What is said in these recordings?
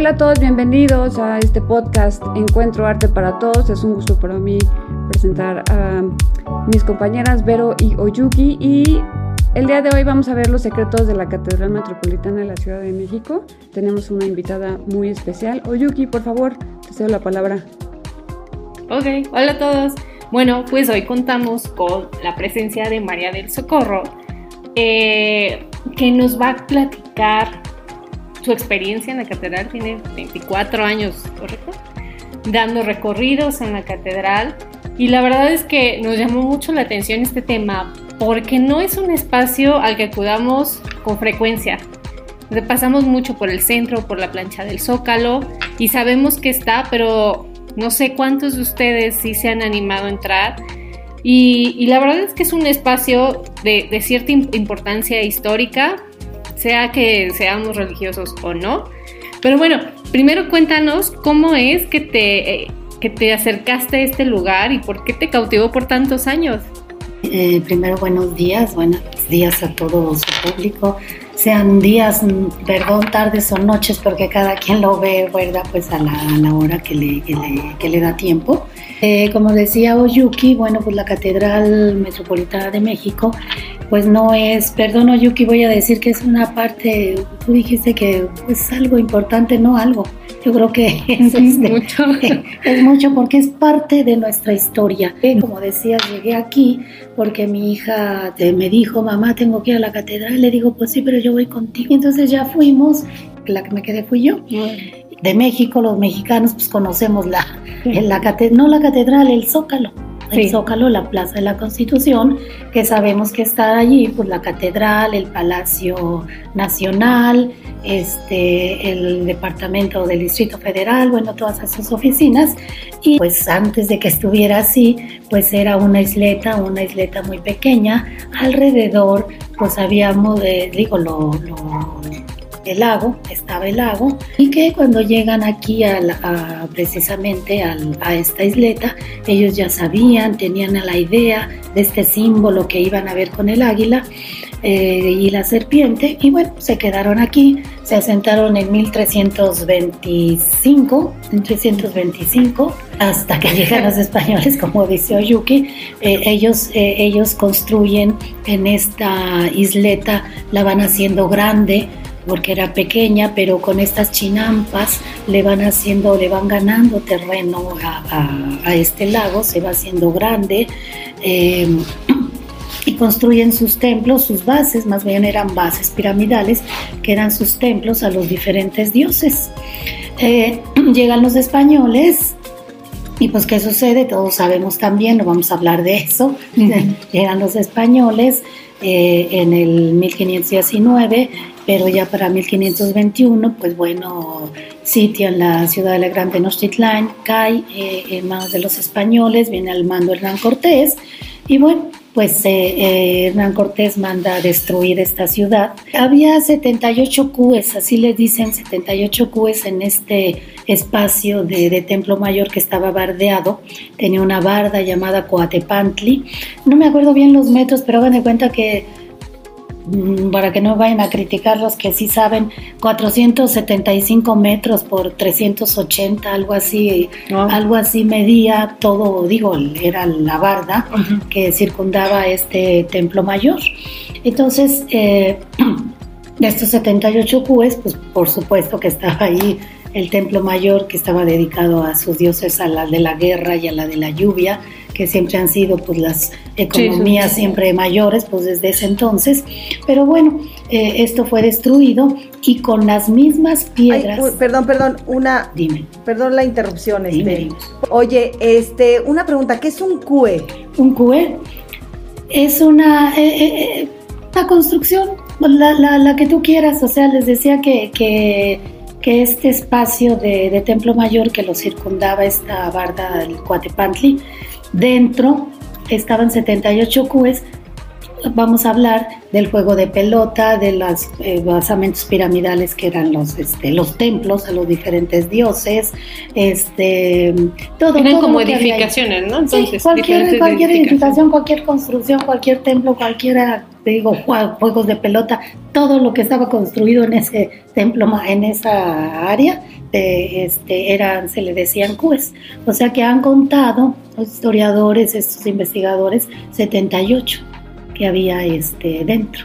Hola a todos, bienvenidos a este podcast Encuentro Arte para Todos. Es un gusto para mí presentar a mis compañeras Vero y Oyuki y el día de hoy vamos a ver los secretos de la Catedral Metropolitana de la Ciudad de México. Tenemos una invitada muy especial. Oyuki, por favor, te cedo la palabra. Ok, hola a todos. Bueno, pues hoy contamos con la presencia de María del Socorro, eh, que nos va a platicar su experiencia en la catedral. Tiene 24 años, ¿correcto? Dando recorridos en la catedral. Y la verdad es que nos llamó mucho la atención este tema porque no es un espacio al que acudamos con frecuencia. Pasamos mucho por el centro, por la plancha del Zócalo y sabemos que está, pero no sé cuántos de ustedes sí se han animado a entrar. Y, la verdad es que es un espacio de, de cierta importancia histórica, sea que seamos religiosos o no. Pero bueno, primero cuéntanos cómo es que te, eh, que te acercaste a este lugar y por qué te cautivó por tantos años. Eh, primero, buenos días, buenos días a todo su público. Sean días, mm, perdón, tardes o noches, porque cada quien lo ve, ¿verdad? Pues a la, hora que le, que le, da tiempo. Eh, como decía Oyuki, bueno, pues la Catedral Metropolitana de México pues no es, perdón Yuki, voy a decir que es una parte, tú dijiste que es algo importante, no algo. Yo creo que es, mucho. es mucho porque es parte de nuestra historia. Como decía, llegué aquí porque mi hija me dijo, mamá, tengo que ir a la catedral. Le digo, pues sí, pero yo voy contigo. Entonces ya fuimos, la que me quedé fui yo. De México, los mexicanos, pues conocemos la, la catedral, no la catedral, el zócalo el Zócalo, la Plaza de la Constitución, que sabemos que está allí, pues la Catedral, el Palacio Nacional, este, el Departamento del Distrito Federal, bueno, todas esas oficinas. Y pues antes de que estuviera así, pues era una isleta, una isleta muy pequeña, alrededor pues habíamos, digo, lo el lago, estaba el lago, y que cuando llegan aquí precisamente a esta isleta, ellos ya sabían, tenían la idea de este símbolo que iban a ver con el águila eh, y la serpiente, y bueno, se quedaron aquí, se asentaron en 1325, 1325, hasta que llegan los españoles, como dice Oyuki, eh, ellos, eh, ellos construyen en esta isleta, la van haciendo grande, porque era pequeña, pero con estas chinampas le van haciendo, le van ganando terreno a, este lago, se va haciendo grande. Em, y construyen sus templos, sus bases, más bien eran bases piramidales, que eran sus templos a los diferentes dioses. Eh, llegan los españoles, y pues, ¿qué sucede? Todos sabemos también, no vamos a hablar de eso. Llegan los españoles eh, en el 1519 pero ya para 1521, pues bueno, sitian la ciudad de la Gran Tenochtitlán, cae eh, en manos de los españoles, viene al mando Hernán Cortés, y bueno, pues eh, eh, Hernán Cortés manda a destruir esta ciudad. Había 78 cúes, así le dicen, 78 cúes en este espacio de, de, Templo Mayor que estaba bardeado. Tenía una barda llamada Coatepantli. No me acuerdo bien los metros, pero hagan de cuenta que para que no vayan a criticar los que sí saben, 475 metros por 380, algo así, ah. algo así medía todo, digo, era la barda que circundaba este templo mayor. Entonces, eh, de estos 78 cúes, pues por supuesto que estaba ahí el templo mayor que estaba dedicado a sus dioses, a la de la guerra y a la de la lluvia, que siempre han sido pues las economías siempre mayores pues desde ese entonces. Pero bueno, eh, esto fue destruido y con las mismas piedras. perdón, perdón, una. Dime. Perdón la interrupción. Este. Oye, este, una pregunta, ¿qué es un cue? Un cue es una, eh, eh, una construcción, la, la, la, que tú quieras. O sea, les decía que, que que este espacio de, de, Templo Mayor que lo circundaba esta barda del Cuatepantli Dentro estaban 78 cúes. Vamos a hablar del juego de pelota, de los eh, basamentos piramidales que eran los, este, los templos a los diferentes dioses, este, todo. Eran como edificaciones, ¿no? Entonces, cualquier, cualquier edificación, cualquier construcción, cualquier templo, cualquiera te digo, juegos de pelota, todo lo que estaba construido en ese templo, en esa área, este, eran, se le decían CUES. O sea que han contado los historiadores, estos investigadores, 78 que había este, dentro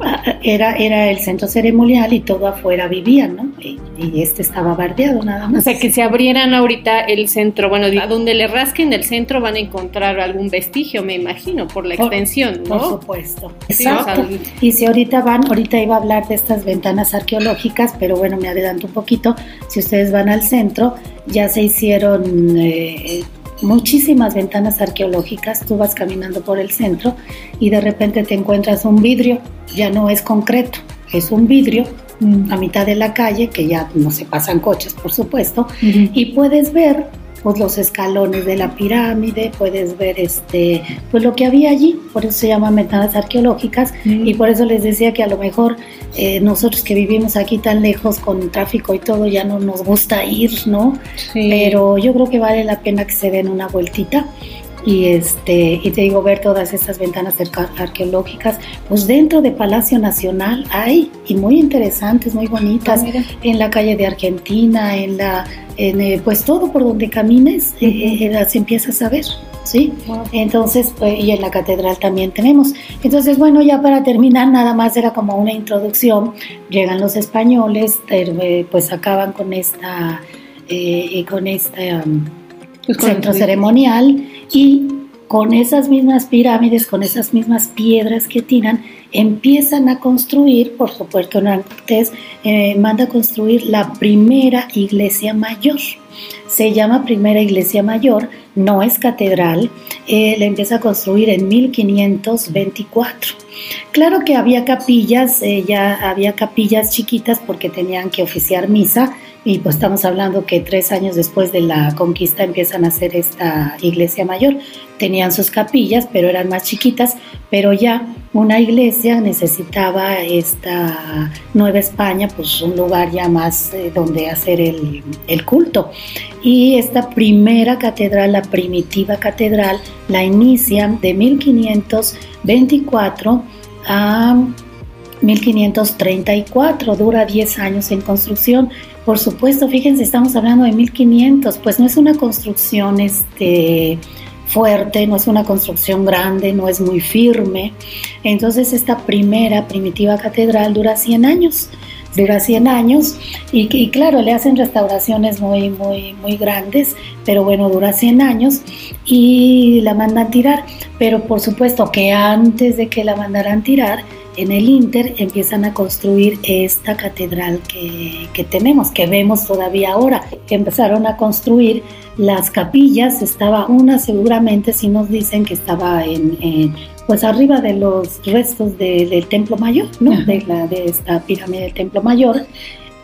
era, era el centro ceremonial y todo afuera vivían, ¿no? Y, este estaba bardeado nada más. O sea, que si abrieran ahorita el centro, bueno, a donde le rasquen el centro van a encontrar algún vestigio, me imagino, por la extensión, ¿no? Por supuesto. Exacto. y si ahorita van, ahorita iba a hablar de estas ventanas arqueológicas, pero bueno, me adelanto un poquito. Si ustedes van al centro, ya se hicieron eh, muchísimas ventanas arqueológicas, tú vas caminando por el centro y de repente te encuentras un vidrio, ya no es concreto, es un vidrio mm. a mitad de la calle, que ya no se pasan coches, por supuesto, y puedes ver pues los escalones de la pirámide, puedes ver este, pues lo que había allí, por eso se llaman ventanas arqueológicas y por eso les decía que a lo mejor eh, nosotros que vivimos aquí tan lejos con tráfico y todo ya no nos gusta ir, ¿no? Pero yo creo que vale la pena que se den una vueltita y este y te digo ver todas estas ventanas arqueológicas pues dentro de Palacio Nacional hay y muy interesantes muy bonitas ah, en la calle de Argentina en la en, eh, pues todo por donde camines eh, las empiezas a ver ¿sí? Entonces, pues, y en la catedral también tenemos. Entonces, bueno, ya para terminar, nada más era como una introducción. Llegan los españoles, pues acaban con esta, con este pues centro ceremonial y con esas mismas pirámides, con esas mismas piedras que tiran, empiezan a construir, por supuesto, Cortés eh, manda a construir la primera iglesia mayor. Se llama primera iglesia mayor, no es catedral, eh, la empieza a construir en 1524. Claro que había capillas, eh, ya había capillas chiquitas porque tenían que oficiar misa, y pues estamos hablando que tres años después de la conquista empiezan a hacer esta iglesia mayor. Tenían sus capillas, pero eran más chiquitas, pero ya una iglesia necesitaba esta Nueva España, pues un lugar ya más eh, donde hacer el, el culto. Y esta primera catedral, la primitiva catedral, la inician de 1524 a 1534, dura 10 años en construcción. Por supuesto, fíjense, estamos hablando de 1500, pues no es una construcción este, fuerte, no es una construcción grande, no es muy firme. Entonces esta primera primitiva catedral dura 100 años, dura 100 años y, claro, le hacen restauraciones muy, muy, muy grandes, pero bueno, dura 100 años y la mandan tirar. Pero por supuesto que antes de que la mandaran tirar, en el Inter empiezan a construir esta catedral que, tenemos, que vemos todavía ahora. Empezaron a construir las capillas, estaba una seguramente, si nos dicen que estaba en, pues arriba de los restos del Templo Mayor, ¿no? De, la, de esta pirámide del Templo Mayor.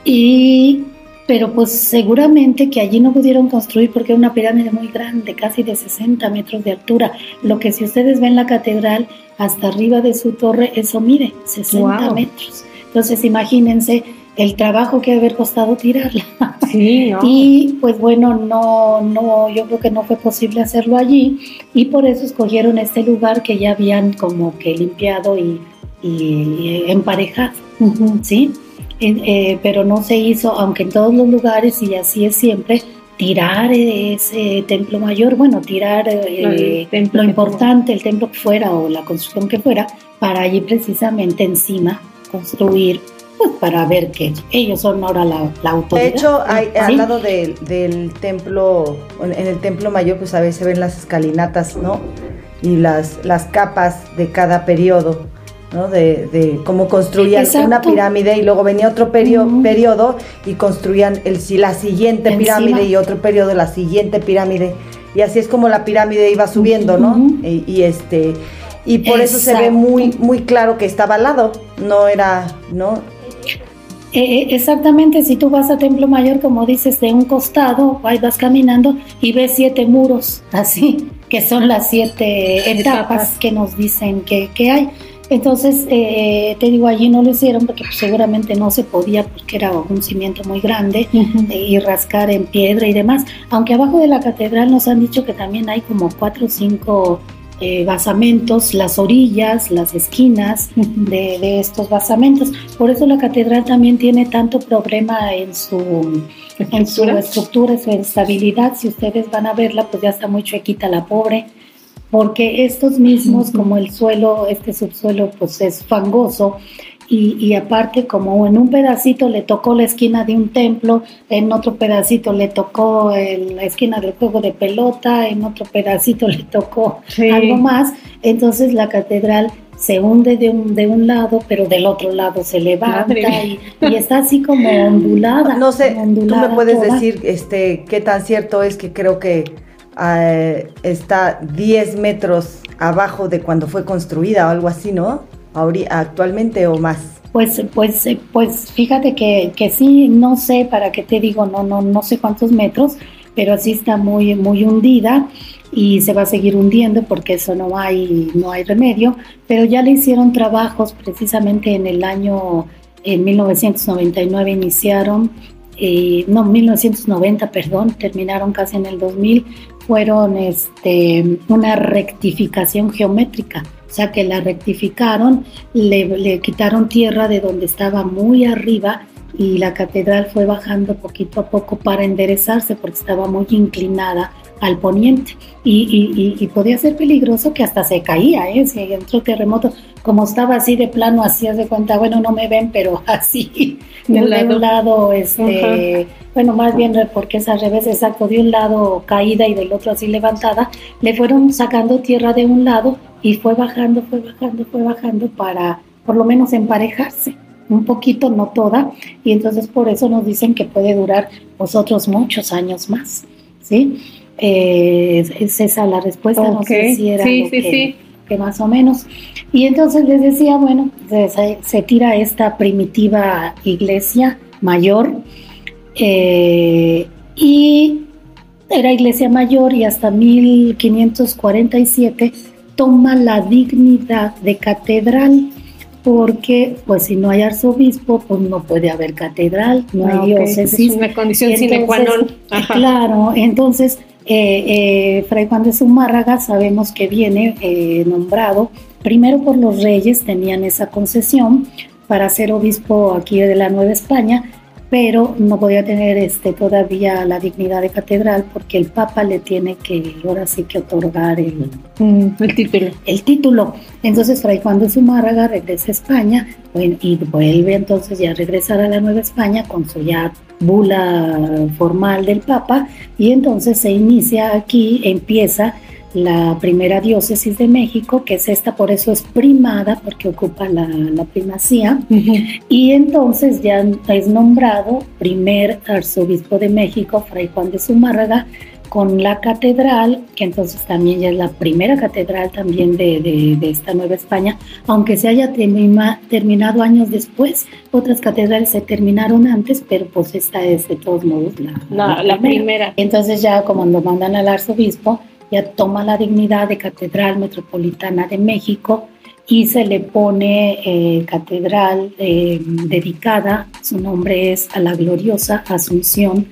Y pero pues seguramente que allí no pudieron construir porque era una pirámide muy grande, casi de 60 metros de altura. Lo que si ustedes ven la catedral hasta arriba de su torre, eso mide 60 metros. Entonces imagínense el trabajo que haber costado tirarla. Sí, Y pues bueno, no, no, yo creo que no fue posible hacerlo allí y por eso escogieron este lugar que ya habían como que limpiado y, y emparejado, ¿sí? Eh, pero no se hizo, aunque en todos los lugares, y así es siempre, tirar ese templo mayor, bueno, tirar eh, lo importante, el templo que fuera o la construcción que fuera, para allí precisamente encima construir, pues para ver que ellos son ahora la, autoridad. De hecho, hay, al lado del, del templo, en el templo mayor, pues a veces se ven las escalinatas, ¿no? Y las, las capas de cada periodo. ¿No? De, cómo construían una pirámide y luego venía otro periodo y construían el, la siguiente pirámide y otro periodo la siguiente pirámide. Y así es como la pirámide iba subiendo, ¿no? y, este y por eso se ve muy muy claro que estaba al lado, no era, ¿no? Eh, eh, exactamente, si tú vas a Templo Mayor, como dices, de un costado, ahí vas caminando y ves siete muros, así, que son las siete etapas, que nos dicen que, que hay. Entonces, eh, te digo, allí no lo hicieron porque pues, seguramente no se podía porque era un cimiento muy grande eh, y rascar en piedra y demás. Aunque abajo de la catedral nos han dicho que también hay como cuatro o cinco eh, basamentos, las orillas, las esquinas de, de, estos basamentos. Por eso la catedral también tiene tanto problema en su, en su estructura, su estabilidad. Si ustedes van a verla, pues ya está muy chuequita la pobre porque estos mismos, como el suelo, este subsuelo, pues es fangoso, y, aparte como en un pedacito le tocó la esquina de un templo, en otro pedacito le tocó la esquina del juego de pelota, en otro pedacito le tocó algo más, entonces la catedral se hunde de un, de un lado, pero del otro lado se levanta y, está así como ondulada. No sé, tú me puedes decir este qué tan cierto es que creo que eh, está 10 metros abajo de cuando fue construida o algo así, ¿no? actualmente o más? Pues, pues, pues fíjate que, que sí, no sé para qué te digo, no, no, no sé cuántos metros, pero sí está muy, muy hundida y se va a seguir hundiendo porque eso no hay, no hay remedio, pero ya le hicieron trabajos precisamente en el año, en 1999 iniciaron, eh, no, 1990, perdón, terminaron casi en el 2000, fueron este, una rectificación geométrica. O sea que la rectificaron, le, quitaron tierra de donde estaba muy arriba y la catedral fue bajando poquito a poco para enderezarse porque estaba muy inclinada al poniente y, podía ser peligroso que hasta se caía, ¿eh? si entró terremoto, como estaba así de plano, así de cuenta, bueno, no me ven, pero así, de, un lado, este, bueno, más bien porque es al revés, exacto, de un lado caída y del otro así levantada, le fueron sacando tierra de un lado y fue bajando, fue bajando, fue bajando para por lo menos emparejarse un poquito, no toda, y entonces por eso nos dicen que puede durar vosotros muchos años más, ¿sí? Eh, es esa la respuesta, no sé si era sí, que, que, más o menos. Y entonces les decía, bueno, se, se tira esta primitiva iglesia mayor, eh, y era iglesia mayor y hasta 1547 toma la dignidad de catedral porque pues si no hay arzobispo pues no puede haber catedral, no hay ah, diócesis. Es una condición sine qua non. Claro, entonces eh, eh, Fray Juan de Zumárraga sabemos que viene eh, nombrado. Primero por los reyes, tenían esa concesión para ser obispo aquí de la Nueva España, pero no podía tener este, todavía la dignidad de catedral porque el Papa le tiene que ahora sí que otorgar el, el título. El título. Entonces Fray Juan de Zumárraga regresa a España y vuelve entonces ya a regresar a la Nueva España con su ya bula formal del Papa y entonces se inicia aquí, empieza la primera diócesis de México, que es esta, por eso es primada, porque ocupa la, primacía, y entonces ya es nombrado primer arzobispo de México, Fray Juan de Zumárraga, con la catedral, que entonces también ya es la primera catedral también de, esta Nueva España, aunque se haya terminado años después, otras catedrales se terminaron antes, pero pues esta es de todos modos la, la, primera. Entonces ya como nos mandan al arzobispo, ya toma la dignidad de Catedral Metropolitana de México y se le pone eh, catedral eh, dedicada, su nombre es a la gloriosa Asunción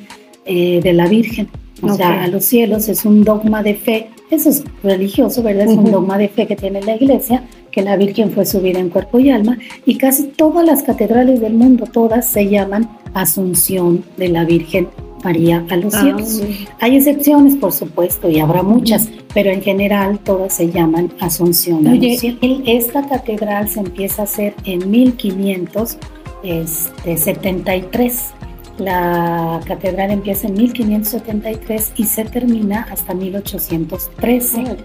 eh, de la Virgen, o sea, a los cielos, es un dogma de fe, eso es religioso, ¿verdad? Es un dogma de fe que tiene la iglesia, que la Virgen fue subida en cuerpo y alma, y casi todas las catedrales del mundo, todas se llaman Asunción de la Virgen María a los ah, cielos. Hay excepciones, por supuesto, y habrá muchas, pero en general todas se llaman Asunción. Oye, esta catedral se empieza a hacer en 1573. Este, la catedral empieza en 1573 y se termina hasta 1813.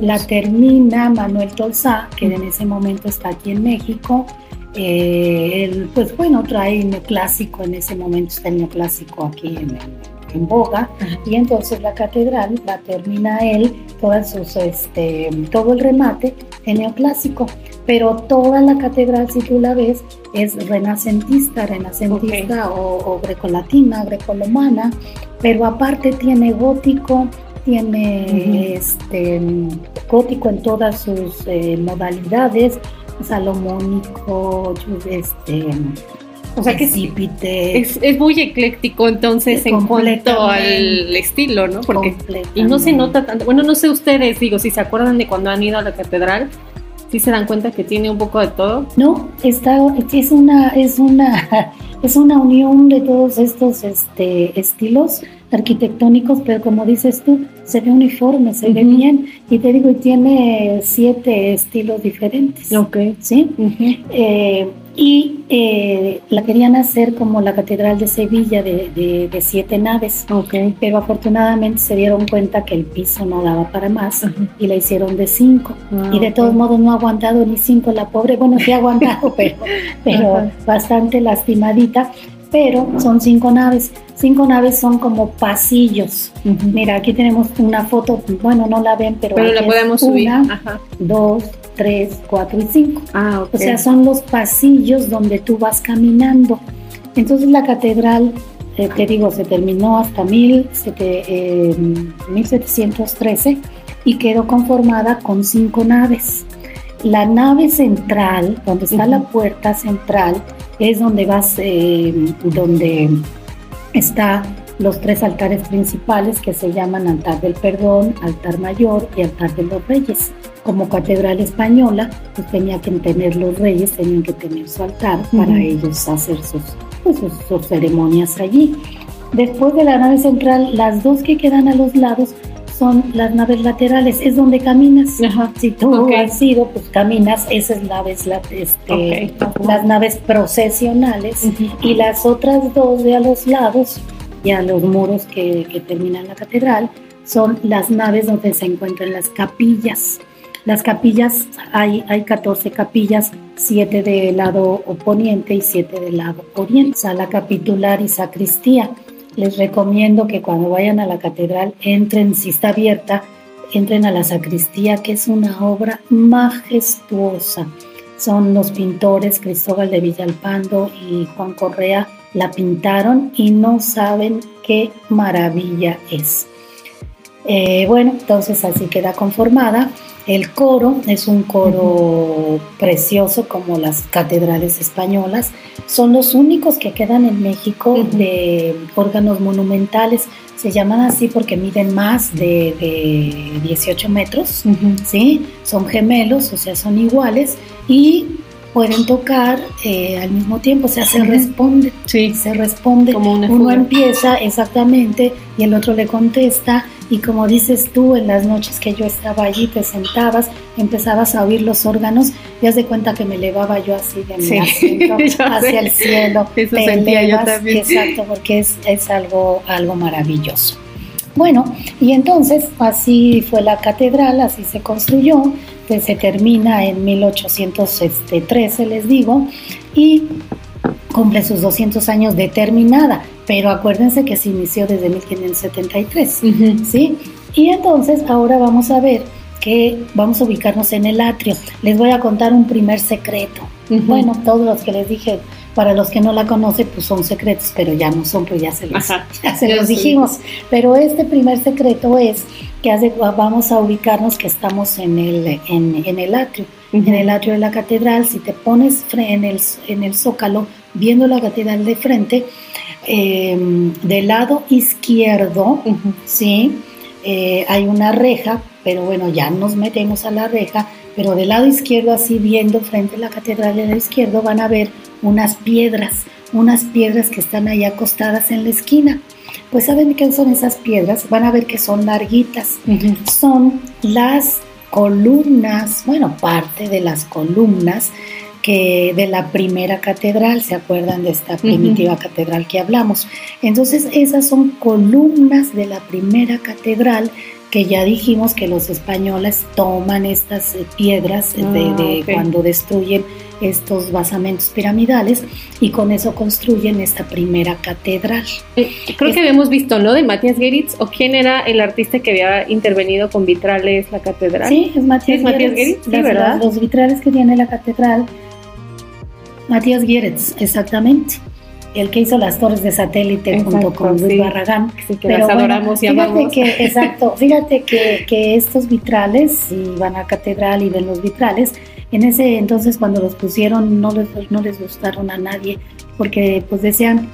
la termina Manuel Tolsá, que en ese momento está aquí en México eh, pues bueno, trae neoclásico, en ese momento está el neoclásico aquí en, boga, y entonces la catedral la termina él, todas sus, este, todo el remate en neoclásico, pero toda la catedral, si tú la ves, es renacentista, renacentista o, grecolatina, grecolomana, pero aparte tiene gótico, tiene este, gótico en todas sus eh, modalidades, salomónico, este, O sea que es, es muy ecléctico entonces en cuanto al estilo, ¿no? Porque y no se nota tanto. Bueno, no sé ustedes, digo, si se acuerdan de cuando han ido a la catedral, sí se dan cuenta que tiene un poco de todo. No, está, es una, es una, es una unión de todos estos este, estilos arquitectónicos, pero como dices tú, se ve uniforme, se ve bien, y te digo, y tiene siete estilos diferentes. Ok. ¿sí? Eh, y eh, la querían hacer como la Catedral de Sevilla de, de- de siete naves, Ok. pero afortunadamente se dieron cuenta que el piso no daba para más y la hicieron de cinco. Ah, Y de todos modos no ha aguantado ni cinco la pobre, bueno, sí ha aguantado, pero, bastante lastimadita. Pero son cinco naves. Cinco naves son como pasillos. Mira, aquí tenemos una foto, bueno, no la ven, pero, Pero la podemos subir. Una, Ajá. dos, tres, cuatro y cinco. Ah, ok. O sea, son los pasillos donde tú vas caminando. Entonces la catedral, eh, te digo, se terminó hasta mil sete- eh, 1713 y quedó conformada con cinco naves. La nave central, donde está la puerta central, es donde vas, eh, donde está los tres altares principales que se llaman altar del perdón, altar mayor y altar de los reyes. Como catedral española, pues tenía que tener los reyes, tenían que tener su altar para Ujú. ellos hacer sus, pues, sus, sus ceremonias allí. Después de la nave central, las dos que quedan a los lados son las naves laterales, es donde caminas. Ajá. Si tú Ok. has ido, pues caminas, esas naves, la- este, Ok. las naves procesionales Ujú. y las otras dos de a los lados y a los muros que, que terminan la catedral son las naves donde se encuentran las capillas. Las capillas, hay, hay 14 capillas, 7 del lado oponiente y 7 del lado oriente. Sala capitular y sacristía. Les recomiendo que cuando vayan a la catedral entren, si está abierta, entren a la sacristía, que es una obra majestuosa. Son los pintores Cristóbal de Villalpando y Juan Correa, la pintaron y no saben qué maravilla es. Eh, bueno, entonces así queda conformada. El coro es un coro precioso como las catedrales españolas. Son los únicos que quedan en México de órganos monumentales. Se llaman así porque miden más de, de 18 metros. ¿sí? Son gemelos, o sea, son iguales y pueden tocar eh, al mismo tiempo, o sea, se responde, Sí. se responde. Como una Uno empieza exactamente y el otro le contesta y como dices tú, en las noches que yo estaba allí, te sentabas, empezabas a oír los órganos y haz de cuenta que me elevaba yo así de mi Sí, asiento hacia sé. el cielo. Eso te elevas. Exacto, porque es, es algo, algo maravilloso. Bueno, y entonces así fue la catedral, así se construyó, que se termina en 1813, les digo, y cumple sus 200 años de terminada, pero acuérdense que se inició desde 1573. Ujú. ¿sí? Y entonces ahora vamos a ver que vamos a ubicarnos en el atrio. Les voy a contar un primer secreto. Bueno, todos los que les dije, para los que no la conocen, pues son secretos, pero ya no son, pues ya se los, Ajá. ya se los dijimos. Pero este primer secreto es que hace- vamos a ubicarnos que estamos en el, en, en el atrio. En el atrio de la catedral, si te pones en el, en el zócalo, viendo la catedral de frente, eh, del lado izquierdo. ¿sí? Eh, hay una reja, pero bueno, ya nos metemos a la reja, pero del lado izquierdo, así viendo frente a la catedral del lado izquierdo, van a ver unas piedras, unas piedras que están ahí acostadas en la esquina. Pues saben qué son esas piedras, van a ver que son larguitas, son las columnas, bueno, parte de las columnas que de la primera catedral, ¿se acuerdan de esta primitiva catedral que hablamos? Entonces, esas son columnas de la primera catedral que ya dijimos que los españoles toman estas eh, piedras de, Ah, de ok. cuando destruyen estos basamentos piramidales y con eso construyen esta primera catedral. Eh, Creo que habíamos visto, ¿no? De Matías Geritz, o quién era el artista que había intervenido con vitrales la catedral. Sí, es Matías, ¿Es Matías? Sí, Las- ¿verdad? las- los vitrales que tiene la catedral. Matías Gueritz, exactamente. El que hizo las torres de satélite junto con Luis sí. Barragán. Sí, que Pero las bueno, adoramos y fíjate que, exacto, fíjate que, que estos vitrales, si van a catedral y ven los vitrales, En ese entonces cuando los pusieron no les, no les gustaron a nadie porque pues decían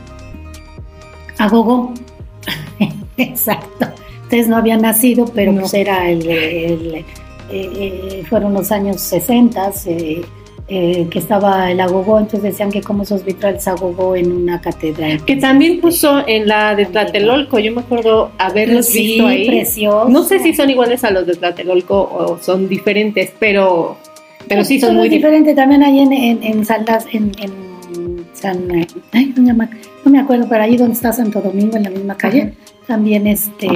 agogo. Exacto. Ustedes no habían nacido, pero No. pues era el, el- eh, eh, fueron los años 60 eh, eh, que estaba el agogó, entonces decían que como esos vitrales agogó en una catedral. Que también puso en la de Tlatelolco, yo me acuerdo haberlos sí, visto ahí. precioso. No sé si son iguales a los de Tlatelolco o son diferentes, pero, pero sí son muy es diferentes. diferente. También ahí en, en, en Saldas, en, en San, ay, no me acuerdo, pero ahí donde está Santo Domingo, en la misma calle, también este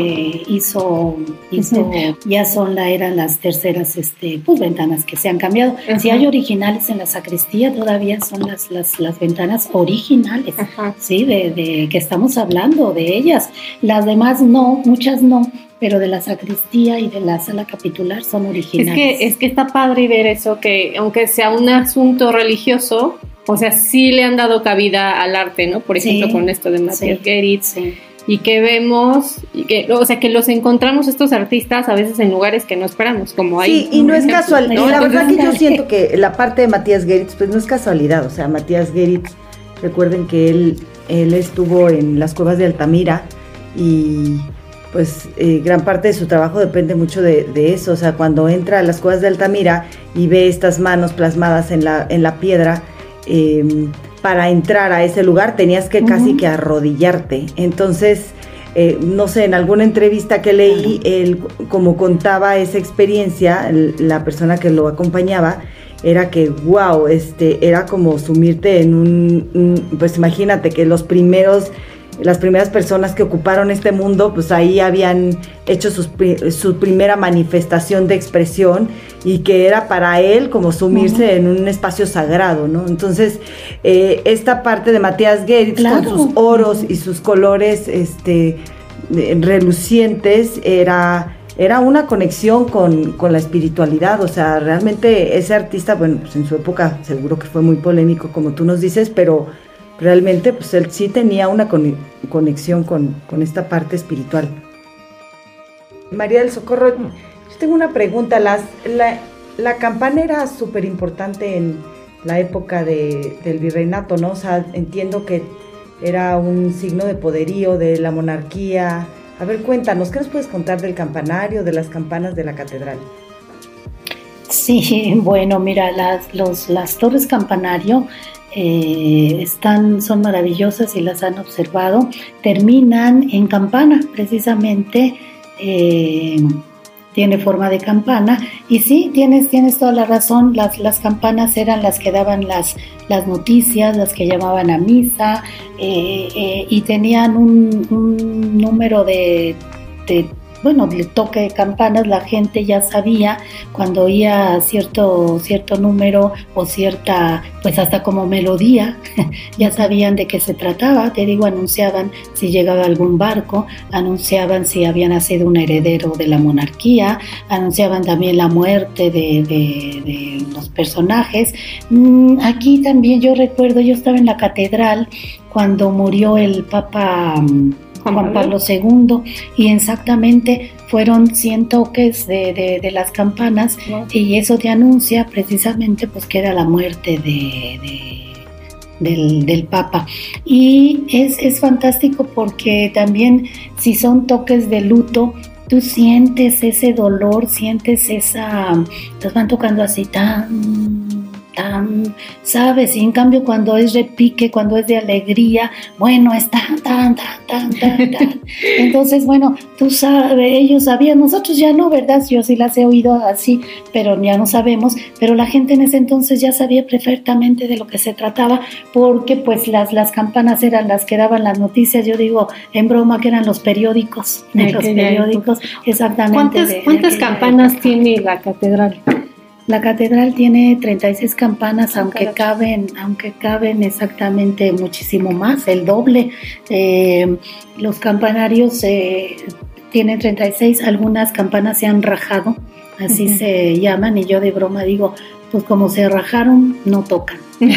hizo, hizo, ya son la, eran las terceras este, pues ventanas que se han cambiado. Si hay originales en la sacristía, todavía son las, las, las ventanas originales. Ajá. Sí, de, de que estamos hablando de ellas. Las demás no, muchas no, pero de la sacristía y de la sala capitular son Es originales. que, es que está padre ver eso, que aunque sea un asunto religioso, o sea, sí le han dado cabida al arte, ¿no? Por Sí, ejemplo, con esto de Matías sí. Geritz, Sí. Y que vemos, y que, o sea, que los encontramos estos artistas a veces en lugares que no esperamos, como ahí. Sí, y no es casual. ¿no? La verdad que yo siento que la parte de Matías Geritz, pues no es casualidad. O sea, Matías Geritz, recuerden que él, él estuvo en las cuevas de Altamira y pues eh, gran parte de su trabajo depende mucho de, de eso. O sea, cuando entra a las cuevas de Altamira y ve estas manos plasmadas en la, en la piedra, eh, para entrar a ese lugar tenías que casi que arrodillarte. Entonces, eh, no sé, en alguna entrevista que leí, él como contaba esa experiencia, el- la persona que lo acompañaba, era que, wow, este, era como sumirte en un, un- pues imagínate que los primeros, las primeras personas que ocuparon este mundo, pues ahí habían hecho sus su primera manifestación de expresión y que era para él como sumirse en un espacio sagrado, ¿no? Entonces, eh, esta parte de Matías Claro. con sus oros y sus colores, este, relucientes, era, era una conexión con, con la espiritualidad, o sea, realmente ese artista, bueno, pues en su época seguro que fue muy polémico, como tú nos dices, pero realmente pues él sí tenía una cone- conexión con, con esta parte espiritual. María del Socorro, yo tengo una pregunta, Las, la, la campana era súper importante en la época de- del virreinato, ¿no? O sea, entiendo que era un signo de poderío de la monarquía. A ver, cuéntanos, ¿qué nos puedes contar del campanario, de las campanas de la catedral? Sí, bueno, mira, las, los, las torres campanario eh, están, son maravillosas y las han observado. Terminan en campana, precisamente. eh, tiene forma de campana y sí, tienes, tienes toda la razón, las, las campanas eran las que daban las, las noticias, las que llamaban a misa eh, y tenían un, número de, bueno, de toque de campanas, la gente ya sabía cuando oía cierto, cierto número o cierta, pues hasta como melodía, ya sabían de qué se trataba, te digo, anunciaban si llegaba algún barco, anunciaban si había nacido un heredero de la monarquía, anunciaban también la muerte de, de- los personajes. Mm, Aquí también yo recuerdo, yo estaba en la catedral cuando murió el Papa Juan Pablo II y exactamente fueron 100 toques de, de- de las campanas y eso te anuncia precisamente pues que era la muerte de, de- del, del Papa. Y es, es fantástico porque también si son toques de luto, tú sientes ese dolor, sientes esa, te van tocando así tan, tan, sabes, y en cambio cuando es repique, cuando es de alegría, bueno, es tan, tan, tan, tan, tan, tan. Entonces, bueno, tú sabes, ellos sabían, nosotros ya no, ¿verdad? Yo sí las he oído así, pero ya no sabemos, pero la gente en ese entonces ya sabía perfectamente de lo que se trataba, porque pues las, las campanas eran las que daban las noticias, yo digo en broma que eran los periódicos, De los periódicos, exactamente. ¿Cuántas, de- cuántas campanas tiene la catedral? La catedral tiene 36 campanas, aunque caben, aunque caben exactamente muchísimo más, el doble. Eh, los campanarios eh, tienen 36, algunas campanas se han rajado, así se llaman, y yo de broma digo, pues como se rajaron, no tocan.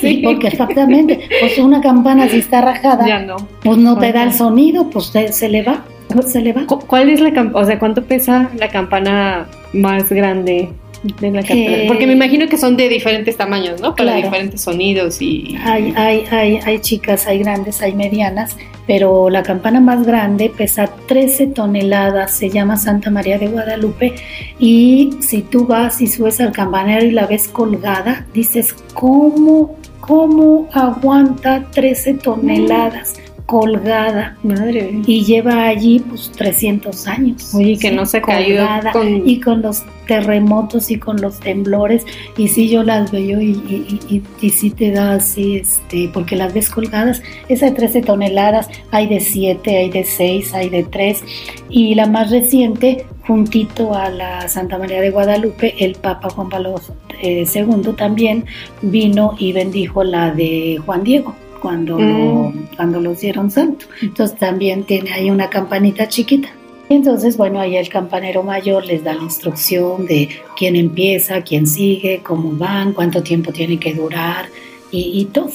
Sí, porque exactamente, pues una campana si está rajada, Ya no. pues no te da el sonido, pues se, se le va, pues se le va. Cu- ¿Cuál es la campana? O sea, ¿cuánto pesa la campana más grande de la catedral? Eh, Porque me imagino que son de diferentes tamaños, ¿no? Para Claro. diferentes sonidos y... Hay, hay, hay, hay chicas, hay grandes, hay medianas, pero la campana más grande pesa 13 toneladas, se llama Santa María de Guadalupe y si tú vas y subes al campanario y la ves colgada, dices, ¿cómo, cómo aguanta 13 toneladas colgada? Madre. Y lleva allí pues 300 años. Oye, que no se cayó con- Y con los terremotos y con los temblores. Y sí, yo las veo y, y, y, y sí te da así, este, porque las ves colgadas. Esa de 13 toneladas, hay de 7, hay de 6, hay de 3. Y la más reciente, juntito a la Santa María de Guadalupe, el Papa Juan Pablo eh, II también vino y bendijo la de Juan Diego. Cuando, lo, cuando lo hicieron santo. Entonces también tiene ahí una campanita chiquita. Y entonces, bueno, ahí el campanero mayor les da la instrucción de quién empieza, quién sigue, cómo van, cuánto tiempo tiene que durar y, y todo.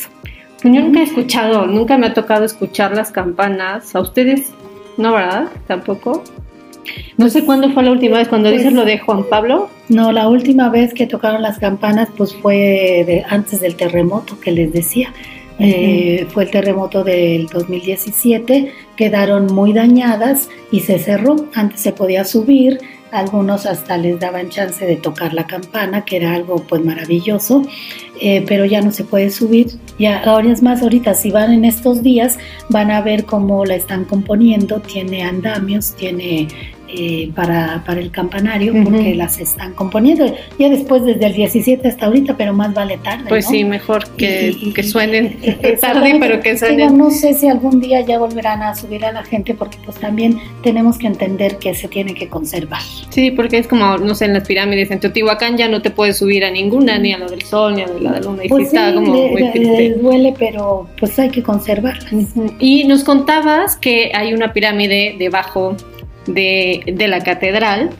Pues yo nunca he escuchado, nunca me ha tocado escuchar las campanas. ¿A ustedes? No, ¿verdad? Tampoco. No sé cuándo fue la última vez, cuando Pues- dices lo de Juan Pablo. No, la última vez que tocaron las campanas pues fue de, antes del terremoto que les decía. Eh, fue el terremoto del 2017, quedaron muy dañadas y se cerró. Antes se podía subir, algunos hasta les daban chance de tocar la campana, que era algo pues maravilloso, eh, pero ya no se puede subir. Ya ahora es más, ahorita si van en estos días van a ver cómo la están componiendo, tiene andamios, tiene eh, para, para el campanario, porque las están componiendo. Ya después desde el 17 hasta ahorita, pero más vale tarde. Pues ¿no? sí, mejor que, Y- y- que suenen tarde, pero que Digo, suenen. no sé si algún día ya volverán a subir a la gente porque pues también tenemos que entender que se tiene que conservar. Sí, porque es como, no sé, en las pirámides en Teotihuacán ya no te puedes subir a ninguna, ni a la del sol, ni a la de la luna. Y Pues sí, está como le- muy le- duele, pero pues hay que conservarlas. Y nos contabas que hay una pirámide debajo de, de la catedral.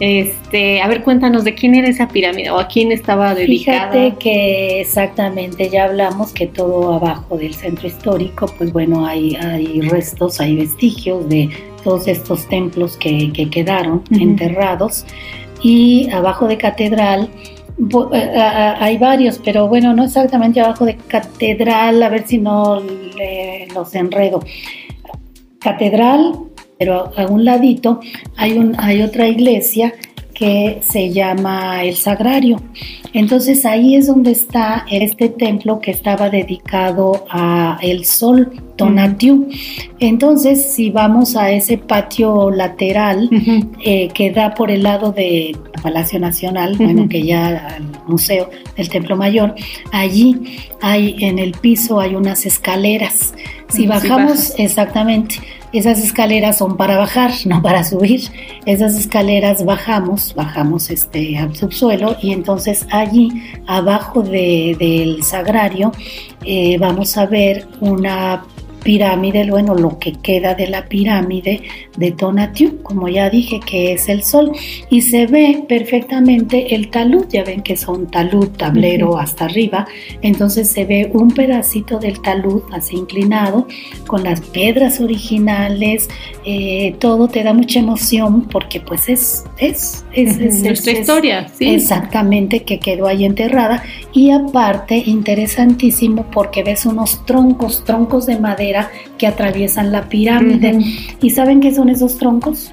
Este, a ver, cuéntanos de quién era esa pirámide o a quién estaba dedicada. Fíjate que exactamente ya hablamos que todo abajo del centro histórico, pues bueno, hay, hay restos, hay vestigios de todos estos templos que, que quedaron enterrados. Y abajo de catedral bo- eh, eh, hay varios, pero bueno, no exactamente abajo de catedral, a ver si no le- los enredo. Catedral, pero a un ladito hay, un, hay otra iglesia que se llama el Sagrario. Entonces ahí es donde está este templo que estaba dedicado a el sol Tonatiuh. Entonces si vamos a ese patio lateral eh, que da por el lado de Palacio Nacional, bueno que ya al museo del Templo Mayor, allí hay en el piso hay unas escaleras. Si Sí, bajamos exactamente esas escaleras son para bajar, no para subir. Esas escaleras bajamos, bajamos este al subsuelo y entonces allí abajo de- del sagrario eh, vamos a ver una pirámide, bueno, lo que queda de la pirámide de Tonatiuh, como ya dije, que es el sol, y se ve perfectamente el talud, ya ven que son talud, tablero hasta arriba, entonces se ve un pedacito del talud así inclinado, con las piedras originales, eh, todo te da mucha emoción porque pues es, es, es, Ujú. es- Nuestra es- historia, sí. Exactamente, que quedó ahí enterrada. Y aparte, interesantísimo porque ves unos troncos, troncos de madera que atraviesan la pirámide. ¿Y saben qué son esos troncos?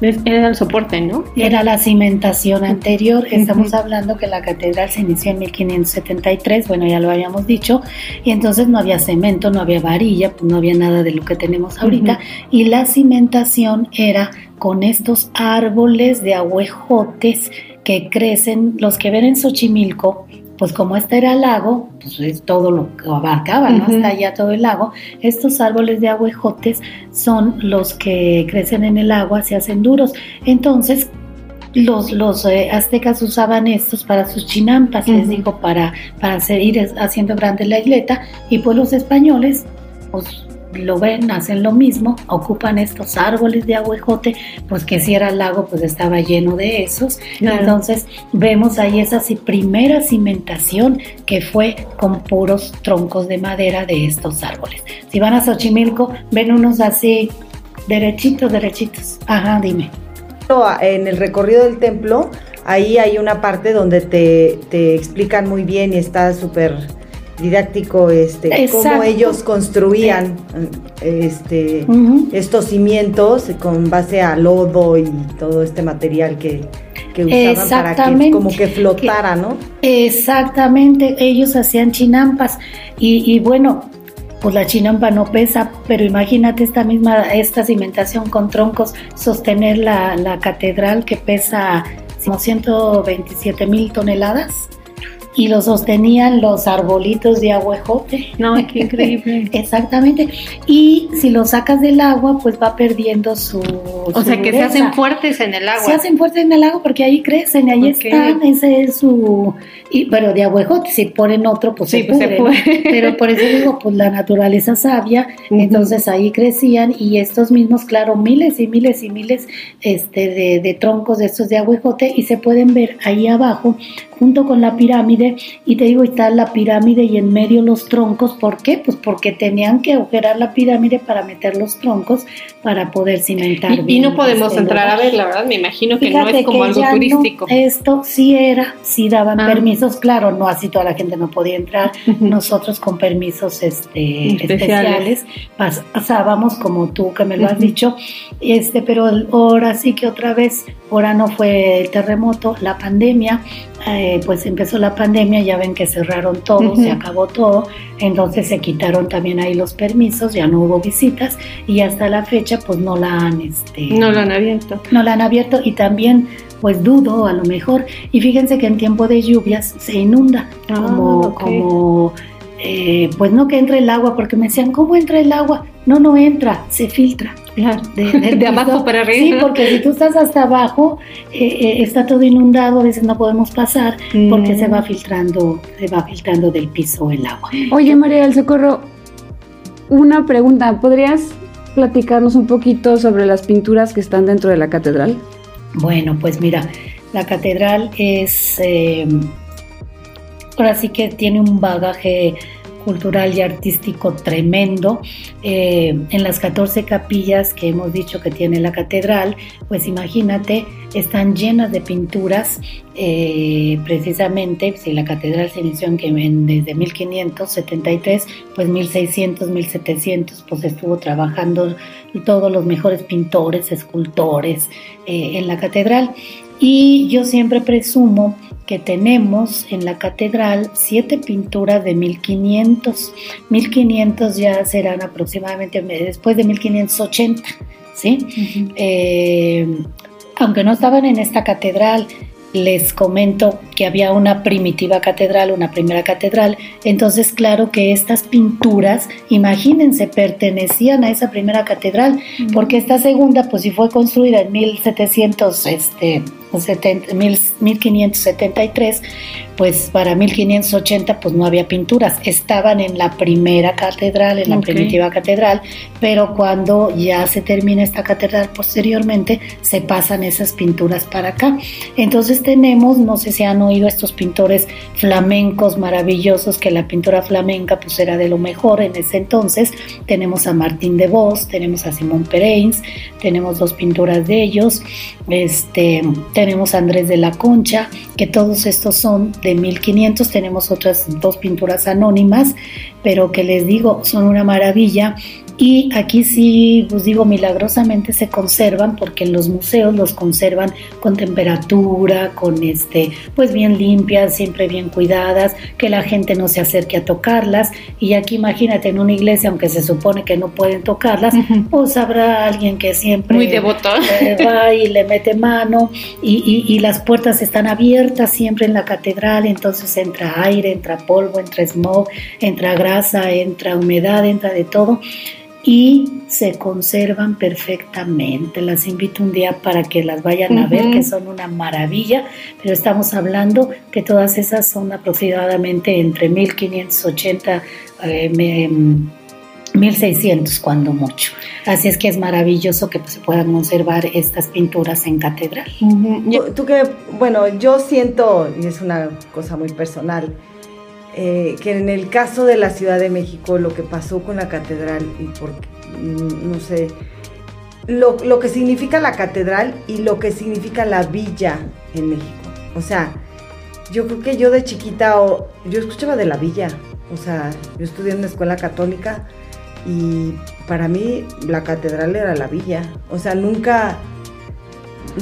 Era el soporte, ¿no? Era la cimentación anterior. Estamos hablando que la catedral se inició en 1573, bueno, ya lo habíamos dicho, y entonces no había cemento, no había varilla, pues no había nada de lo que tenemos ahorita, y la cimentación era con estos árboles de ahuejotes que crecen, los que ven en Xochimilco, pues como este era lago, pues es todo lo que abarcaba, ¿no? Hasta allá todo el lago. Estos árboles de ahuejotes son los que crecen en el agua, se hacen duros. Entonces, los, los eh, aztecas usaban estos para sus chinampas, les digo, para, para hacer- ir es- haciendo grande la isleta. Y pues los españoles, pues lo ven, hacen lo mismo, ocupan estos árboles de ahuejote, pues que si era el lago, pues estaba lleno de esos. Claro. Entonces vemos ahí esa primera cimentación que fue con puros troncos de madera de estos árboles. Si van a Xochimilco, ven unos así derechitos, derechitos. Ajá, dime. En el recorrido del templo ahí hay una parte donde te, te explican muy bien y está súper didáctico este cómo ellos construían este estos cimientos con base a lodo y todo este material que, que usaban para que como que flotara, ¿no? Exactamente, ellos hacían chinampas y, y bueno, pues la chinampa no pesa, pero imagínate esta misma, esta cimentación con troncos, sostener la, la catedral que pesa como 127 mil toneladas y lo sostenían los arbolitos de aguejote. No, qué increíble. Exactamente. Y si lo sacas del agua, pues va perdiendo su. O sea, que se hacen fuertes en el agua. Se hacen fuertes en el agua porque ahí crecen, ahí Ok. están, ese es su... Y, pero de aguejote, si ponen otro, pues Sí, se pues se pudre, ¿no? pudre. Pero por eso digo, pues la naturaleza sabia, entonces ahí crecían y estos mismos, claro, miles y miles y miles este, de, de troncos de estos de aguejote y se pueden ver ahí abajo junto con la pirámide y te digo, está la pirámide y en medio los troncos, ¿por qué? Pues porque tenían que agujerar la pirámide para meter los troncos para poder cimentar Y, y no podemos este entrar a ver, la verdad, me imagino que no es como que algo ya no, turístico. esto sí era, sí daban Ah. permisos, claro, no así toda la gente no podía entrar. Nosotros con permisos este, Especiales. especiales pas- pasábamos como tú que me lo has dicho, este, pero ahora sí que otra vez, ahora no fue el terremoto, la pandemia, eh, pues empezó la pandemia, ya ven que cerraron todo, Ujú. se acabó todo, entonces se quitaron también ahí los permisos, ya no hubo visitas y hasta la fecha pues no la han este, No lo han abierto. no la han abierto y también pues dudo a lo mejor y fíjense que en tiempo de lluvias se inunda Ah, como como eh, pues no que entre el agua porque me decían cómo entra el agua no no entra se filtra Claro. de, abajo para arriba. sí porque si tú estás hasta abajo eh, eh, está todo inundado a veces no podemos pasar porque Mm. se va filtrando se va filtrando del piso el agua Oye, María del Socorro, una pregunta. ¿Podrías platicarnos un poquito sobre las pinturas que están dentro de la catedral? Bueno, pues mira, la catedral es, eh, ahora sí que tiene un bagaje cultural y artístico tremendo. Eh, en las 14 capillas que hemos dicho que tiene la catedral, pues imagínate, están llenas de pinturas. eh, precisamente, si la catedral se inició en, en- desde 1573, pues 1600, 1700, pues estuvo trabajando todos los mejores pintores, escultores eh, en la catedral. Y yo siempre presumo que tenemos en la catedral siete pinturas de 1500. 1500 ya serán aproximadamente después de 1580, ¿sí? Eh, aunque no estaban en esta catedral, les comento que había una primitiva catedral, una primera catedral, entonces claro que estas pinturas, imagínense, pertenecían a esa primera catedral, porque esta segunda, pues si fue construida en 1700, este, 70, mil- 1573, pues para 1580 pues no había pinturas, estaban en la primera catedral, en la Ok. primitiva catedral, pero cuando ya se termina esta catedral posteriormente, se pasan esas pinturas para acá. Entonces tenemos, no sé si han oído estos pintores flamencos maravillosos, que la pintura flamenca pues era de lo mejor en ese entonces. Tenemos a Martín de Vos, tenemos a Simón Pereins, tenemos dos pinturas de ellos, este, tenemos a Andrés de la Concha, que todos estos son de 1500, tenemos otras dos pinturas anónimas, pero que les digo, son una maravilla. Y aquí sí, pues digo, milagrosamente se conservan porque en los museos los conservan con temperatura, con este, pues bien limpias, siempre bien cuidadas, que la gente no se acerque a tocarlas. Y aquí imagínate en una iglesia, aunque se supone que no pueden tocarlas, pues habrá alguien que siempre Muy devoto. eh, va y le mete mano y, y- y las puertas están abiertas siempre en la catedral, entonces entra aire, entra polvo, entra smog, entra grasa, entra humedad, entra de todo y se conservan perfectamente. Las invito un día para que las vayan a ver, Ujú. que son una maravilla, pero estamos hablando que todas esas son aproximadamente entre 1580 eh, me- 1600 cuando mucho. Así es que es maravilloso que pues, se puedan conservar estas pinturas en catedral. Ujú. Tú, tú que, bueno, yo siento, y es una cosa muy personal, eh, que en el caso de la Ciudad de México, lo que pasó con la catedral, y por, mm, no sé, lo, lo que significa la catedral y lo que significa la villa en México. O sea, yo creo que yo de chiquita, o, yo escuchaba de la villa. O sea, yo estudié en una escuela católica y para mí la catedral era la villa. O sea, nunca,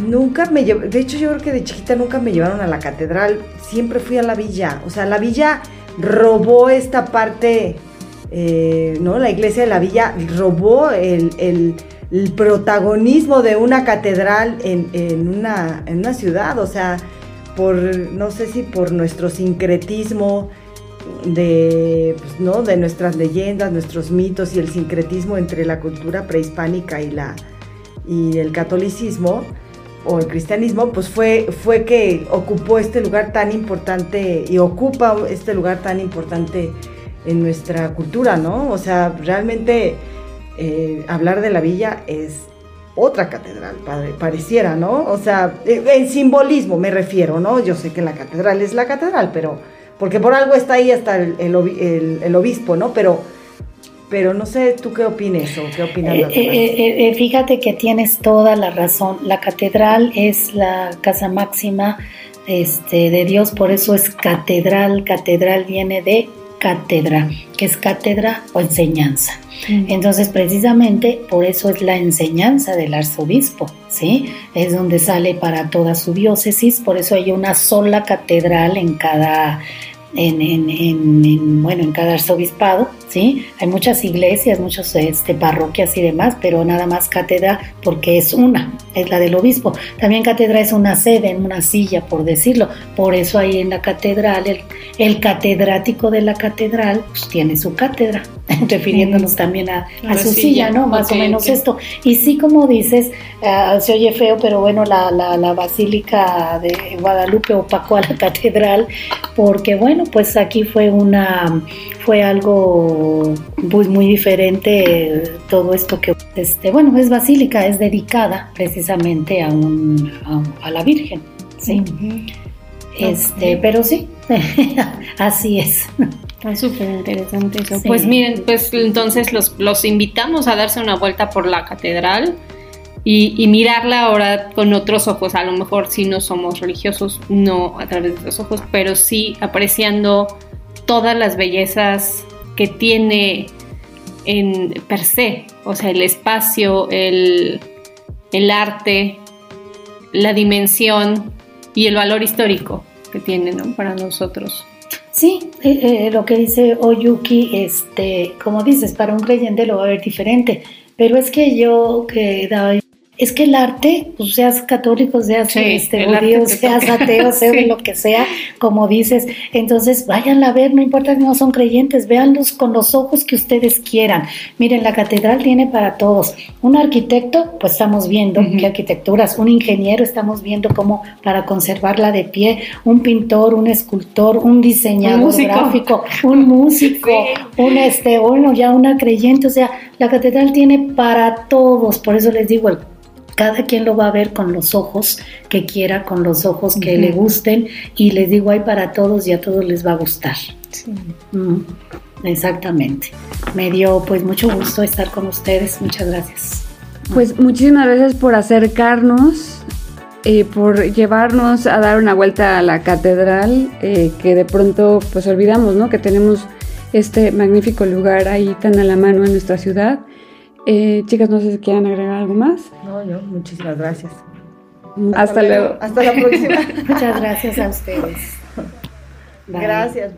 nunca me llevaron, de hecho yo creo que de chiquita nunca me llevaron a la catedral, siempre fui a la villa. O sea, la villa robó esta parte, eh, ¿no? La iglesia de la villa robó el, el- protagonismo de una catedral en, en una, en una ciudad. O sea, por, no sé si por nuestro sincretismo de, pues, ¿no? de nuestras leyendas, nuestros mitos y el sincretismo entre la cultura prehispánica y, la, y el catolicismo o el cristianismo, pues fue, fue que ocupó este lugar tan importante y ocupa este lugar tan importante en nuestra cultura, ¿no? O sea, realmente eh, hablar de la villa es otra catedral, padre, pareciera, ¿no? O sea, eh, en simbolismo me refiero, ¿no? Yo sé que la catedral es la catedral, pero porque por algo está ahí hasta el, el obi- el- el obispo, ¿no? Pero, pero no sé, ¿tú qué opines o qué opinas? Eh, eh, eh, eh, fíjate que tienes toda la razón. La catedral es la casa máxima este, de Dios, por eso es catedral. Catedral viene de cátedra, que es cátedra o enseñanza. Entonces, precisamente por eso es la enseñanza del arzobispo, ¿sí? Es donde sale para toda su diócesis, por eso hay una sola catedral en cada, en, en- en- en, bueno, en cada arzobispado, ¿sí? Hay muchas iglesias, muchas este, parroquias y demás, pero nada más cátedra porque es una, es la del obispo. También cátedra es una sede, una silla, por decirlo. Por eso ahí en la catedral, el, el catedrático de la catedral pues, tiene su cátedra, refiriéndonos también a, su silla, silla, ¿no? Más o menos esto. Y sí, como dices, ah, se oye feo, pero bueno, la, la, la Basílica de Guadalupe opacó a la catedral, porque bueno, pues aquí fue una, fue algo muy, muy diferente todo esto que, este, bueno, es basílica, es dedicada precisamente a, un, a, a la Virgen, ¿sí? Este, pero sí, así es. Está súper interesante eso. Sí. Pues miren, pues entonces los, los invitamos a darse una vuelta por la catedral y, y mirarla ahora con otros ojos. A lo mejor si no somos religiosos, no a través de los ojos, pero sí apreciando todas las bellezas que tiene en per se. O sea, el espacio, el, el arte, la dimensión y el valor histórico que tiene ¿no? para nosotros. Sí, eh, eh, lo que dice Oyuki, este, como dices, para un creyente lo va a ver diferente, pero es que yo que daba- es que el arte, pues seas católico, seas Sí, este, judío, seas ateo, sea de Sí. lo que sea, como dices, entonces váyanla a ver, no importa si no son creyentes, véanlos con los ojos que ustedes quieran. Miren, la catedral tiene para todos. Un arquitecto, pues estamos viendo qué arquitecturas, un ingeniero, estamos viendo cómo para conservarla de pie, un pintor, un escultor, un diseñador Un gráfico, un músico, Sí. un este, bueno, ya una creyente, o sea, la catedral tiene para todos, por eso les digo, el- cada quien lo va a ver con los ojos que quiera, con los ojos que le gusten, y les digo, hay para todos y a todos les va a gustar. Mm, exactamente. Me dio pues mucho gusto estar con ustedes, muchas gracias. Pues muchísimas gracias por acercarnos, eh, por llevarnos a dar una vuelta a la catedral, eh, que de pronto pues olvidamos, ¿no? Que tenemos este magnífico lugar ahí tan a la mano en nuestra ciudad. Eh, chicas, no sé si quieran agregar algo más. No, yo, muchísimas gracias. Hasta luego. Hasta la próxima. Muchas gracias a ustedes. Bye. Gracias.